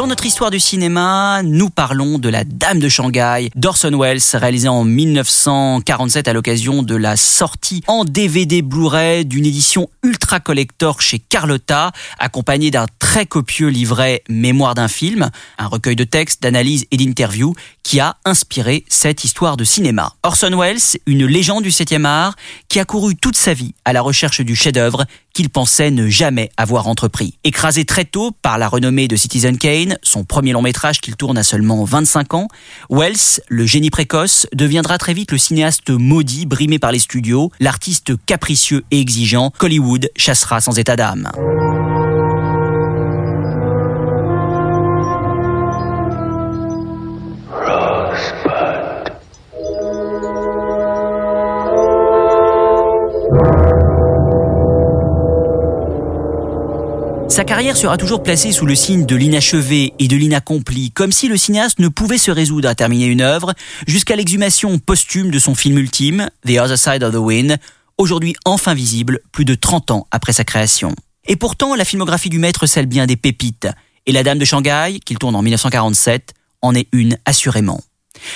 Dans notre histoire du cinéma, nous parlons de La Dame de Shanghai d'Orson Welles, réalisé en 1947 à l'occasion de la sortie en DVD Blu-ray d'une édition ultra collector chez Carlotta, accompagnée d'un très copieux livret Mémoire d'un film, un recueil de textes, d'analyses et d'interviews qui a inspiré cette histoire de cinéma. Orson Welles, une légende du 7e art, qui a couru toute sa vie à la recherche du chef-d'œuvre qu'il pensait ne jamais avoir entrepris. Écrasé très tôt par la renommée de Citizen Kane, son premier long métrage qu'il tourne à seulement 25 ans, Wells, le génie précoce, deviendra très vite le cinéaste maudit, brimé par les studios, l'artiste capricieux et exigeant qu'Hollywood chassera sans état d'âme. Sa carrière sera toujours placée sous le signe de l'inachevé et de l'inaccompli, comme si le cinéaste ne pouvait se résoudre à terminer une œuvre jusqu'à l'exhumation posthume de son film ultime, The Other Side of the Wind, aujourd'hui enfin visible plus de 30 ans après sa création. Et pourtant, la filmographie du maître scelle bien des pépites, et La Dame de Shanghai, qu'il tourne en 1947, en est une assurément.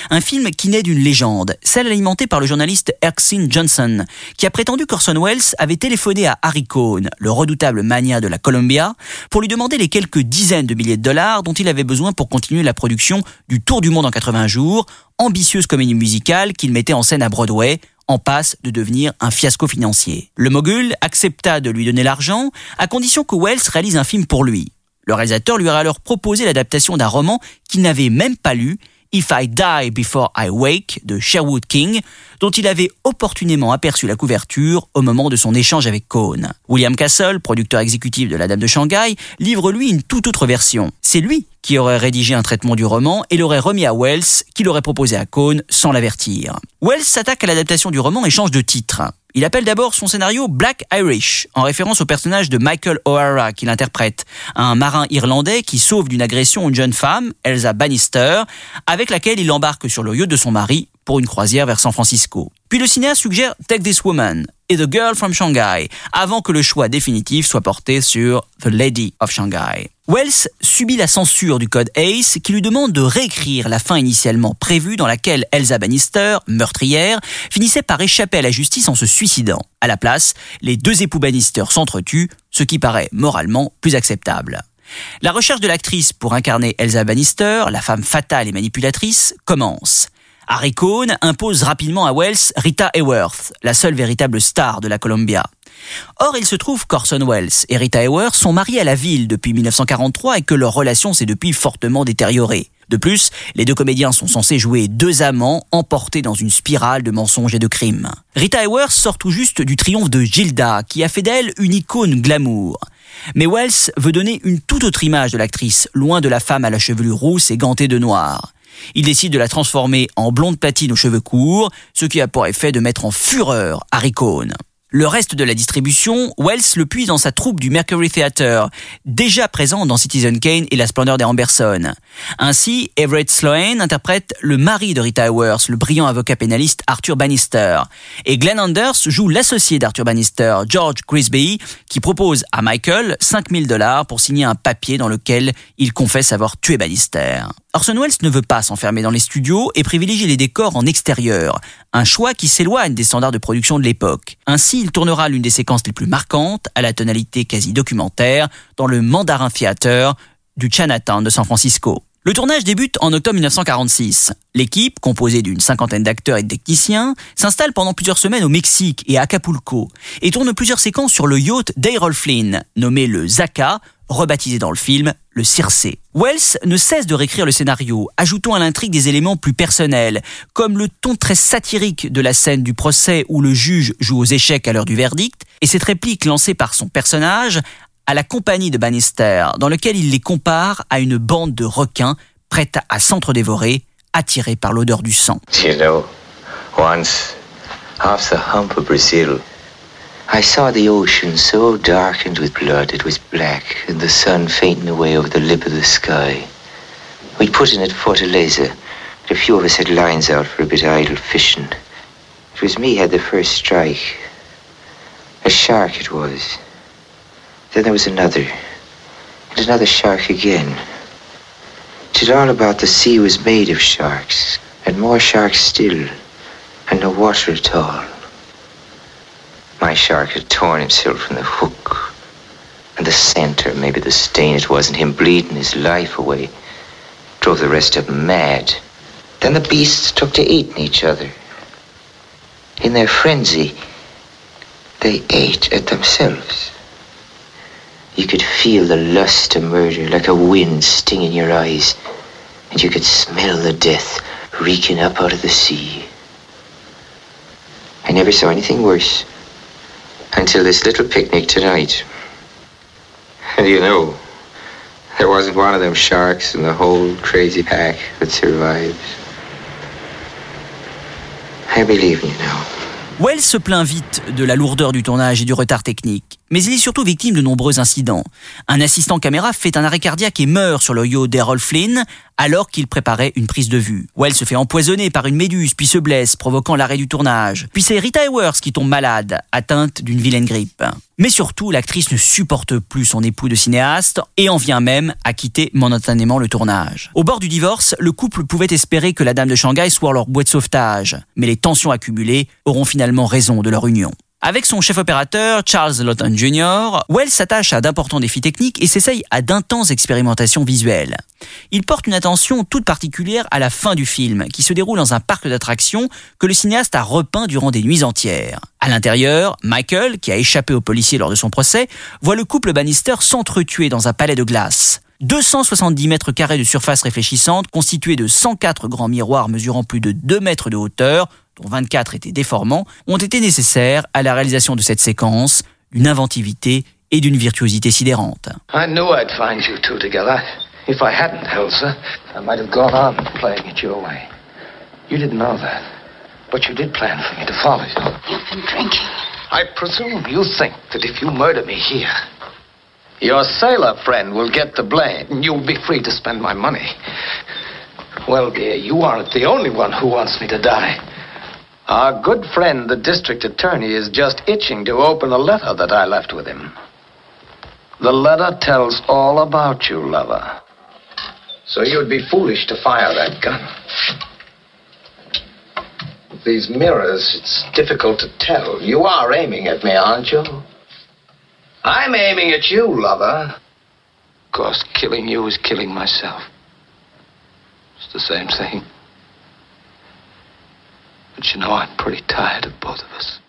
Un film qui naît d'une légende, celle alimentée par le journaliste Erskine Johnson, qui a prétendu qu'Orson Welles avait téléphoné à Harry Cohn, le redoutable mania de la Columbia, pour lui demander les quelques dizaines de milliers de dollars dont il avait besoin pour continuer la production du Tour du monde en 80 jours, ambitieuse comédie musicale qu'il mettait en scène à Broadway, en passe de devenir un fiasco financier. Le mogul accepta de lui donner l'argent, à condition que Wells réalise un film pour lui. Le réalisateur lui a alors proposé l'adaptation d'un roman qu'il n'avait même pas lu If I Die Before I Wake de Sherwood King, dont il avait opportunément aperçu la couverture au moment de son échange avec Cohn. William Castle, producteur exécutif de La Dame de Shanghai, livre lui une toute autre version. C'est lui qui aurait rédigé un traitement du roman et l'aurait remis à Wells, qui l'aurait proposé à Cohn sans l'avertir. Wells s'attaque à l'adaptation du roman et change de titre. Il appelle d'abord son scénario Black Irish, en référence au personnage de Michael O'Hara qu'il interprète, un marin irlandais qui sauve d'une agression une jeune femme, Elsa Bannister, avec laquelle il embarque sur le yacht de son mari pour une croisière vers San Francisco. Puis le cinéaste suggère Take This Woman et The Girl from Shanghai, avant que le choix définitif soit porté sur The Lady of Shanghai. Wells subit la censure du code ACE qui lui demande de réécrire la fin initialement prévue dans laquelle Elsa Bannister, meurtrière, finissait par échapper à la justice en se suicidant. À la place, les deux époux Bannister s'entretuent, ce qui paraît moralement plus acceptable. La recherche de l'actrice pour incarner Elsa Bannister, la femme fatale et manipulatrice, commence. Harry Cohn impose rapidement à Wells Rita Hayworth, la seule véritable star de la Columbia. Or, il se trouve qu'Orson Welles et Rita Hayworth sont mariés à la ville depuis 1943 et que leur relation s'est depuis fortement détériorée. De plus, les deux comédiens sont censés jouer deux amants emportés dans une spirale de mensonges et de crimes. Rita Hayworth sort tout juste du triomphe de Gilda, qui a fait d'elle une icône glamour. Mais Wells veut donner une toute autre image de l'actrice, loin de la femme à la chevelure rousse et gantée de noir. Il décide de la transformer en blonde platine aux cheveux courts, ce qui a pour effet de mettre en fureur Harry Cohn. Le reste de la distribution, Wells le puise dans sa troupe du Mercury Theatre, déjà présent dans Citizen Kane et La Splendeur des Amberson. Ainsi, Everett Sloane interprète le mari de Rita Hayworth, le brillant avocat pénaliste Arthur Bannister. Et Glenn Anders joue l'associé d'Arthur Bannister, George Grisby, qui propose à Michael 5000 dollars pour signer un papier dans lequel il confesse avoir tué Bannister. Orson Welles ne veut pas s'enfermer dans les studios et privilégie les décors en extérieur, un choix qui s'éloigne des standards de production de l'époque. Ainsi, il tournera l'une des séquences les plus marquantes, à la tonalité quasi documentaire, dans le Mandarin Theater du Chinatown de San Francisco. Le tournage débute en octobre 1946. L'équipe, composée d'une cinquantaine d'acteurs et de techniciens, s'installe pendant plusieurs semaines au Mexique et à Acapulco et tourne plusieurs séquences sur le yacht d'Errol Flynn, nommé le Zaka, rebaptisé dans le film le Circé. Wells ne cesse de réécrire le scénario, ajoutant à l'intrigue des éléments plus personnels, comme le ton très satirique de la scène du procès où le juge joue aux échecs à l'heure du verdict, et cette réplique lancée par son personnage à la compagnie de Bannister, dans lequel il les compare à une bande de requins prête à s'entre-dévorer, attirés par l'odeur du sang. I saw the ocean so darkened with blood it was black, and the sun fainting away over the lip of the sky. We'd put in at Fortaleza, but a few of us had lines out for a bit of idle fishing. It was me had the first strike. A shark it was. Then there was another, and another shark again. It's all about the sea was made of sharks, and more sharks still, and no water at all. My shark had torn himself from the hook. And the scent, or maybe the stain, it wasn't him bleeding his life away. Drove the rest of mad. Then the beasts took to eating each other. In their frenzy, they ate at themselves. You could feel the lust to murder like a wind stinging your eyes, and you could smell the death reeking up out of the sea. I never saw anything worse until this little picnic tonight. And you know, there wasn't one of them sharks in the whole crazy pack that survived. I believe you now. Wells se plaint vite de la lourdeur du tournage et du retard technique, mais il est surtout victime de nombreux incidents. Un assistant caméra fait un arrêt cardiaque et meurt sur le yacht d'Errol Flynn alors qu'il préparait une prise de vue. Wells se fait empoisonner par une méduse puis se blesse, provoquant l'arrêt du tournage. Puis c'est Rita Hayworth qui tombe malade, atteinte d'une vilaine grippe. Mais surtout, l'actrice ne supporte plus son époux de cinéaste et en vient même à quitter momentanément le tournage. Au bord du divorce, le couple pouvait espérer que la dame de Shanghai soit leur boîte de sauvetage, mais les tensions accumulées auront finalement raison de leur union. Avec son chef opérateur, Charles Lawton Jr., Wells s'attache à d'importants défis techniques et s'essaye à d'intenses expérimentations visuelles. Il porte une attention toute particulière à la fin du film, qui se déroule dans un parc d'attractions que le cinéaste a repeint durant des nuits entières. À l'intérieur, Michael, qui a échappé aux policiers lors de son procès, voit le couple Bannister s'entretuer dans un palais de glace. 270 mètres carrés de surface réfléchissante, constitués de 104 grands miroirs mesurant plus de 2 mètres de hauteur, dont 24 étaient déformants, ont été nécessaires à la réalisation de cette séquence, d'une inventivité et d'une virtuosité sidérante. I knew I'd find you two together. If I hadn't, Elsa, I might have gone on playing it your way. You didn't know that. But you did plan for me to follow you. I've been drinking. I presume you think that if you murder me here, your sailor friend will get the blame and you'll be free to spend my money. Well, dear, you aren't the only one who wants me to die. Our good friend, the district attorney, is just itching to open a letter that I left with him. The letter tells all about you, lover. So you'd be foolish to fire that gun. With these mirrors, it's difficult to tell. You are aiming at me, aren't you? I'm aiming at you, lover. Of course, killing you is killing myself. It's the same thing. But you know, I'm pretty tired of both of us.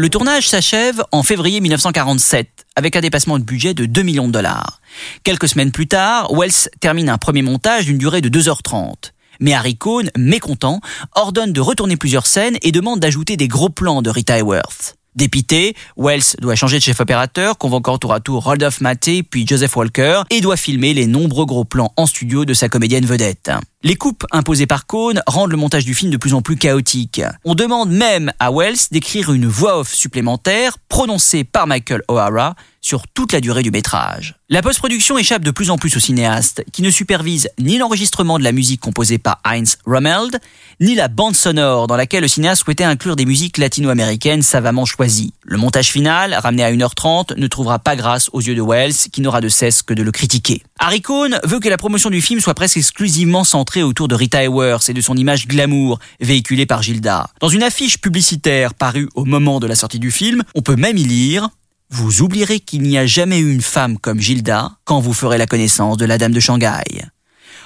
Le tournage s'achève en février 1947 avec un dépassement de budget de 2 millions de dollars. Quelques semaines plus tard, Wells termine un premier montage d'une durée de 2h30. Mais Harry Cohn, mécontent, ordonne de retourner plusieurs scènes et demande d'ajouter des gros plans de Rita Hayworth. Dépité, Wells doit changer de chef opérateur, convoquant tour à tour Rodolphe Maté puis Joseph Walker et doit filmer les nombreux gros plans en studio de sa comédienne vedette. Les coupes imposées par Cohn rendent le montage du film de plus en plus chaotique. On demande même à Wells d'écrire une voix off supplémentaire prononcée par Michael O'Hara sur toute la durée du métrage. La post-production échappe de plus en plus au cinéaste, qui ne supervise ni l'enregistrement de la musique composée par Heinz Rommeld, ni la bande sonore dans laquelle le cinéaste souhaitait inclure des musiques latino-américaines savamment choisies. Le montage final, ramené à 1h30, ne trouvera pas grâce aux yeux de Wells, qui n'aura de cesse que de le critiquer. Harry Cohn veut que la promotion du film soit presque exclusivement centrée autour de Rita Hayworth et de son image glamour véhiculée par Gilda. Dans une affiche publicitaire parue au moment de la sortie du film, on peut même y lire vous oublierez qu'il n'y a jamais eu une femme comme Gilda quand vous ferez la connaissance de la dame de Shanghai.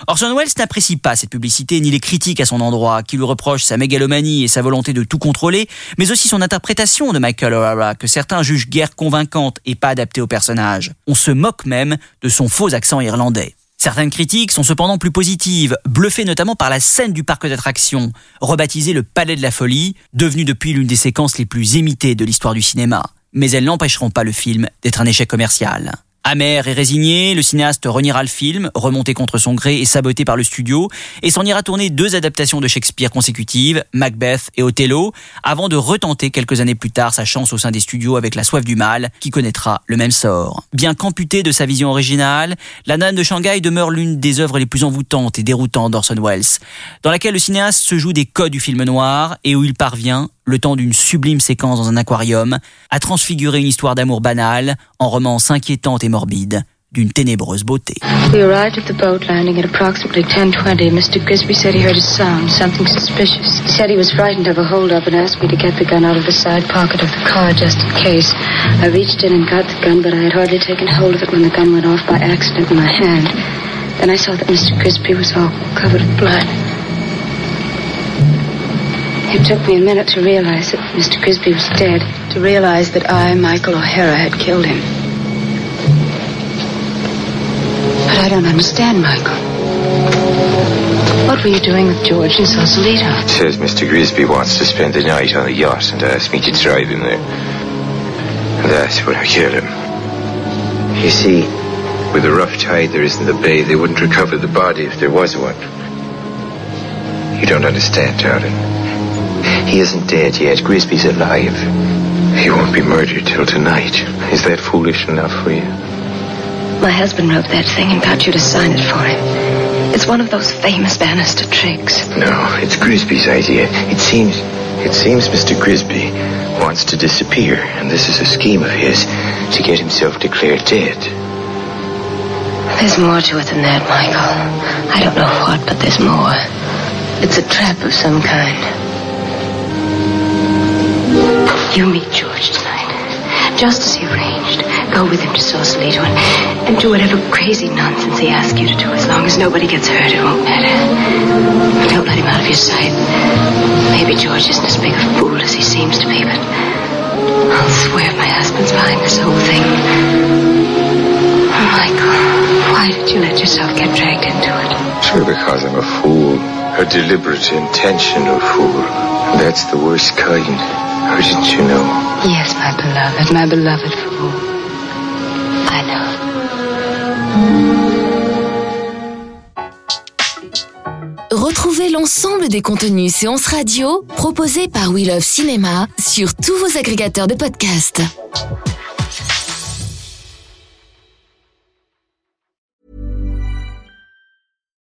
Orson Welles n'apprécie pas cette publicité ni les critiques à son endroit qui lui reprochent sa mégalomanie et sa volonté de tout contrôler, mais aussi son interprétation de Michael O'Hara que certains jugent guère convaincante et pas adaptée au personnage. On se moque même de son faux accent irlandais. Certaines critiques sont cependant plus positives, bluffées notamment par la scène du parc d'attractions, rebaptisée le Palais de la Folie, devenue depuis l'une des séquences les plus imitées de l'histoire du cinéma mais elles n'empêcheront pas le film d'être un échec commercial. Amer et résigné, le cinéaste reniera le film, remonté contre son gré et saboté par le studio, et s'en ira tourner deux adaptations de Shakespeare consécutives, Macbeth et Othello, avant de retenter quelques années plus tard sa chance au sein des studios avec La Soif du Mal, qui connaîtra le même sort. Bien qu'amputée de sa vision originale, La Nane de Shanghai demeure l'une des œuvres les plus envoûtantes et déroutantes d'Orson Welles, dans laquelle le cinéaste se joue des codes du film noir et où il parvient, le temps d'une sublime séquence dans un aquarium, à transfigurer une histoire d'amour banale en romance inquiétante et morbide d'une ténébreuse beauté. We arrived at the boat landing at approximately 10:20. Mr. Grisby said he heard a sound, something suspicious. He said he was frightened of a holdup and asked me to get the gun out of the side pocket of the car just in case. I reached in and got the gun, but I had hardly taken hold of it when the gun went off by accident in my hand. Then I saw that Mr. Grisby was all covered with blood. It took me a minute to realize that Mr. Grisby was dead, to realize that I, Michael O'Hara, had killed him. But I don't understand, Michael. What were you doing with George in Sausalito? Says Mr. Grisby wants to spend the night on the yacht and asked me to drive him there. That's when I killed him. You see, with a rough tide there isn't the bay, they wouldn't recover the body if there was one. You don't understand, darling. He isn't dead yet. Grisby's alive. He won't be murdered till tonight. Is that foolish enough for you? My husband wrote that thing and got you to sign it for him. It's one of those famous Bannister tricks. No, it's Grisby's idea. It seems, it seems Mr. Grisby wants to disappear, and this is a scheme of his to get himself declared dead. There's more to it than that, Michael. I don't know what, but there's more. It's a trap of some kind. You meet George tonight, just as he arranged. Go with him to Sausalito and, and do whatever crazy nonsense he asks you to do. As long as nobody gets hurt, it won't matter. Don't let him out of your sight. Maybe George isn't as big a fool as he seems to be, but I'll swear my husband's behind this whole thing. Oh, Michael, why did you let yourself get dragged into it? Sure, because I'm a fool. A deliberate, intentional fool. That's the worst kind. How didn't you know? Yes, my beloved, my beloved fool. I know. Retrouvez l'ensemble des contenus séances radio proposés par We Love Cinéma sur tous vos agrégateurs de podcasts.